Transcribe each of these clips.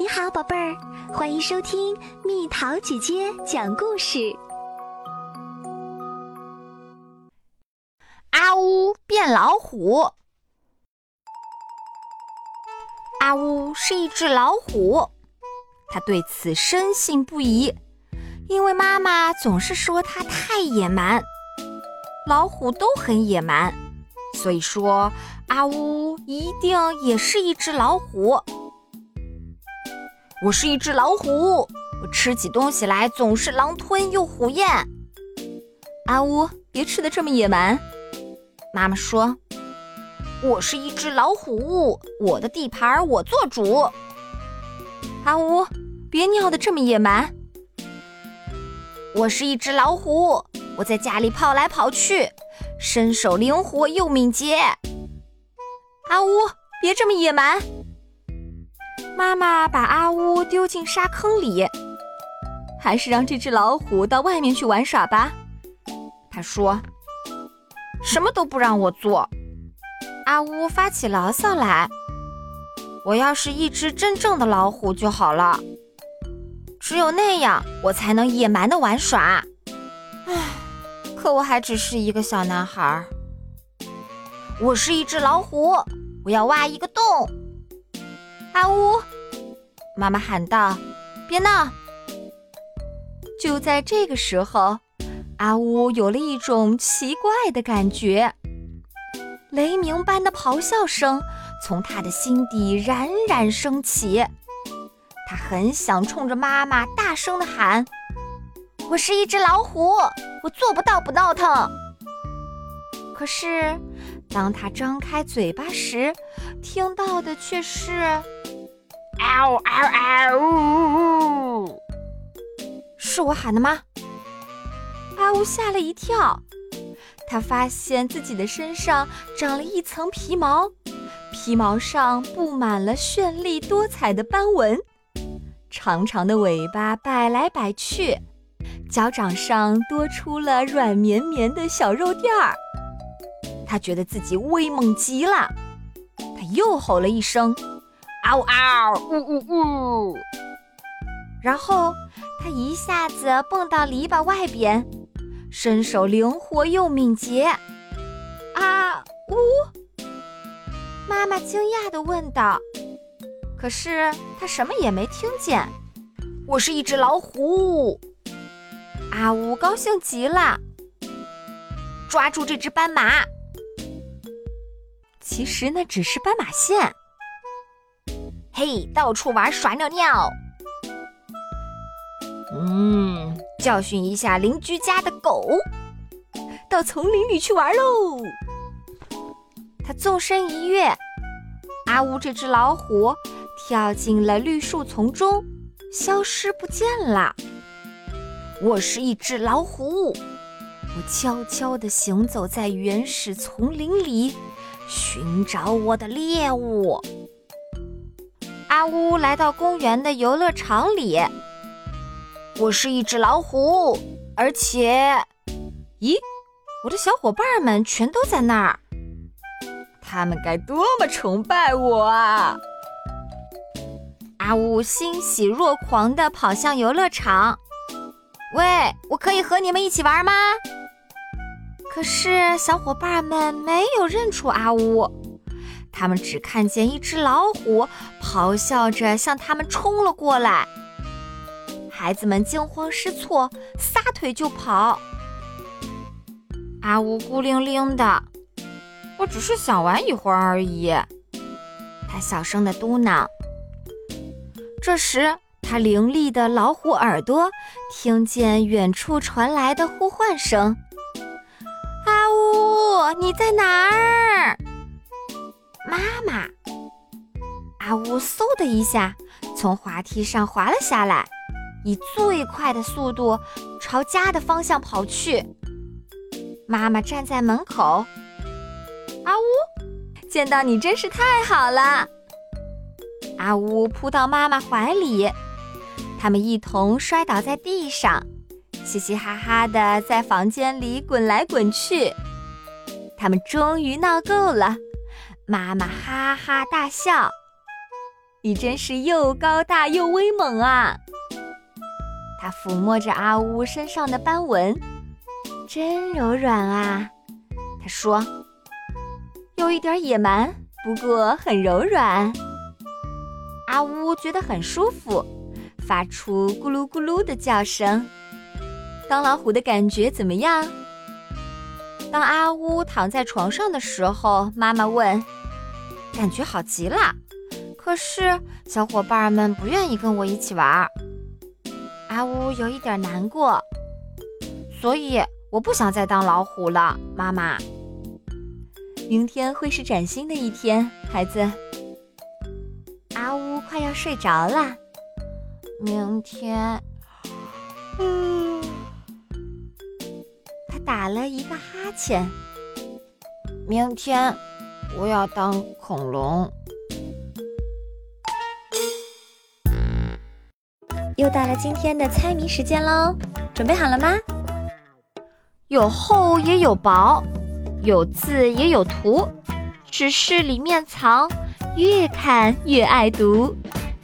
你好，宝贝儿，欢迎收听蜜桃姐姐讲故事。阿呜变老虎。阿呜是一只老虎，他对此深信不疑，因为妈妈总是说他太野蛮。老虎都很野蛮，所以说阿呜一定也是一只老虎。我是一只老虎，我吃起东西来总是狼吞又虎咽。阿呜，别吃的这么野蛮。妈妈说：“我是一只老虎，我的地盘我做主。”阿呜，别尿的这么野蛮。我是一只老虎，我在家里跑来跑去，身手灵活又敏捷。阿呜，别这么野蛮。妈妈把阿乌丢进沙坑里，还是让这只老虎到外面去玩耍吧。他说：“什么都不让我做。”阿乌发起牢骚来：“我要是一只真正的老虎就好了，只有那样我才能野蛮的玩耍。”唉，可我还只是一个小男孩。我是一只老虎，我要挖一个洞。阿乌，妈妈喊道：“别闹！”就在这个时候，阿乌有了一种奇怪的感觉，雷鸣般的咆哮声从他的心底冉冉升起。他很想冲着妈妈大声的喊：“我是一只老虎，我做不到不闹腾。”可是，当他张开嘴巴时，听到的却是。嗷嗷嗷！是我喊的吗？阿乌吓了一跳，他发现自己的身上长了一层皮毛，皮毛上布满了绚丽多彩的斑纹，长长的尾巴摆来摆去，脚掌上多出了软绵绵的小肉垫儿。他觉得自己威猛极了，他又吼了一声。嗷嗷，呜呜呜！然后他一下子蹦到篱笆外边，身手灵活又敏捷。啊呜！妈妈惊讶地问道。可是他什么也没听见。我是一只老虎。阿呜高兴极了，抓住这只斑马。其实那只是斑马线。嘿，到处玩耍尿尿。嗯，教训一下邻居家的狗。到丛林里去玩喽！他纵身一跃，阿乌这只老虎跳进了绿树丛中，消失不见了。我是一只老虎，我悄悄地行走在原始丛林里，寻找我的猎物。阿乌来到公园的游乐场里。我是一只老虎，而且，咦，我的小伙伴们全都在那儿。他们该多么崇拜我啊！阿乌欣喜若狂地跑向游乐场。喂，我可以和你们一起玩吗？可是小伙伴们没有认出阿呜。他们只看见一只老虎咆哮着向他们冲了过来，孩子们惊慌失措，撒腿就跑。阿呜孤零零的，我只是想玩一会儿而已。他小声的嘟囔。这时，他伶俐的老虎耳朵听见远处传来的呼唤声：“，你在哪儿？”妈妈，阿乌嗖的一下从滑梯上滑了下来，以最快的速度朝家的方向跑去。妈妈站在门口，阿乌，见到你真是太好了。阿乌扑到妈妈怀里，他们一同摔倒在地上，嘻嘻哈哈的在房间里滚来滚去。他们终于闹够了。妈妈哈哈大笑，你真是又高大又威猛啊！他抚摸着阿乌身上的斑纹，真柔软啊。他说：“有一点野蛮，不过很柔软。”阿乌觉得很舒服，发出咕噜咕噜的叫声。当老虎的感觉怎么样？当阿乌躺在床上的时候，妈妈问：“感觉好极了。”可是小伙伴们不愿意跟我一起玩。阿乌有一点难过，所以我不想再当老虎了。妈妈，明天会是崭新的一天，孩子。阿乌快要睡着了。明天，嗯，打了一个哈欠。明天我要当恐龙。又到了今天的猜谜时间喽，准备好了吗？有厚也有薄，有字也有图，只是里面藏，越看越爱读。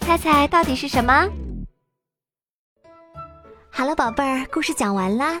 猜猜到底是什么？好了，宝贝儿，故事讲完啦。